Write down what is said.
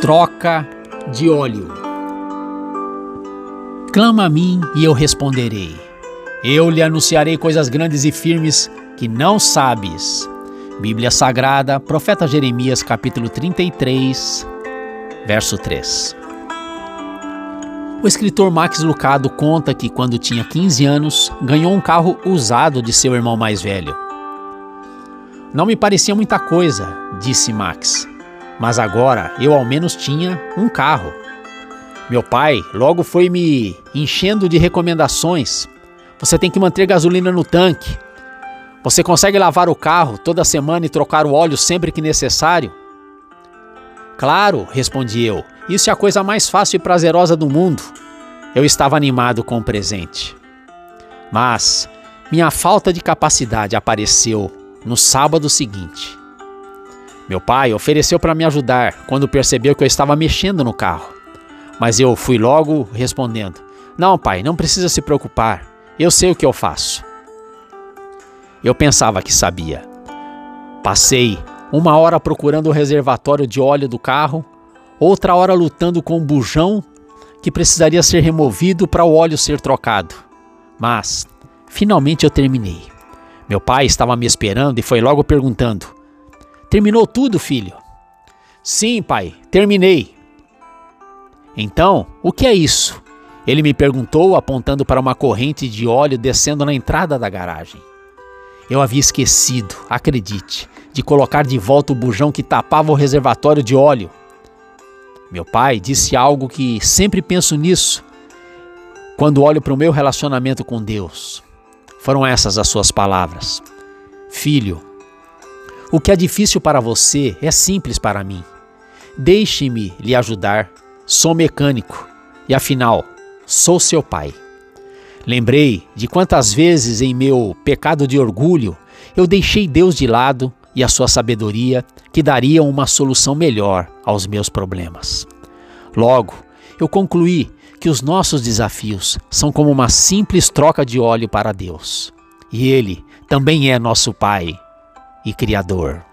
Troca de óleo. Clama a mim e eu responderei. Eu lhe anunciarei coisas grandes e firmes que não sabes. Bíblia Sagrada, Profeta Jeremias, capítulo 33, verso 3. O escritor Max Lucado conta que, quando tinha 15 anos, ganhou um carro usado de seu irmão mais velho. Não me parecia muita coisa, disse Max, mas agora eu ao menos tinha um carro. Meu pai logo foi me enchendo de recomendações. Você tem que manter gasolina no tanque. Você consegue lavar o carro toda semana e trocar o óleo sempre que necessário? Claro, respondi eu. Isso é a coisa mais fácil e prazerosa do mundo. Eu estava animado com o presente. Mas minha falta de capacidade apareceu no sábado seguinte. Meu pai ofereceu para me ajudar quando percebeu que eu estava mexendo no carro. Mas eu fui logo respondendo: Não, pai, não precisa se preocupar. Eu sei o que eu faço. Eu pensava que sabia. Passei uma hora procurando o reservatório de óleo do carro, outra hora lutando com o bujão que precisaria ser removido para o óleo ser trocado. Mas, finalmente eu terminei. Meu pai estava me esperando e foi logo perguntando: Terminou tudo, filho? Sim, pai, terminei. Então, o que é isso? Ele me perguntou, apontando para uma corrente de óleo descendo na entrada da garagem. Eu havia esquecido, acredite, de colocar de volta o bujão que tapava o reservatório de óleo. Meu pai disse algo que sempre penso nisso quando olho para o meu relacionamento com Deus. Foram essas as suas palavras. Filho, o que é difícil para você é simples para mim. Deixe-me lhe ajudar. Sou mecânico e, afinal, sou seu pai. Lembrei de quantas vezes, em meu pecado de orgulho, eu deixei Deus de lado e a sua sabedoria que dariam uma solução melhor aos meus problemas. Logo, eu concluí que os nossos desafios são como uma simples troca de óleo para Deus. E Ele também é nosso Pai e Criador.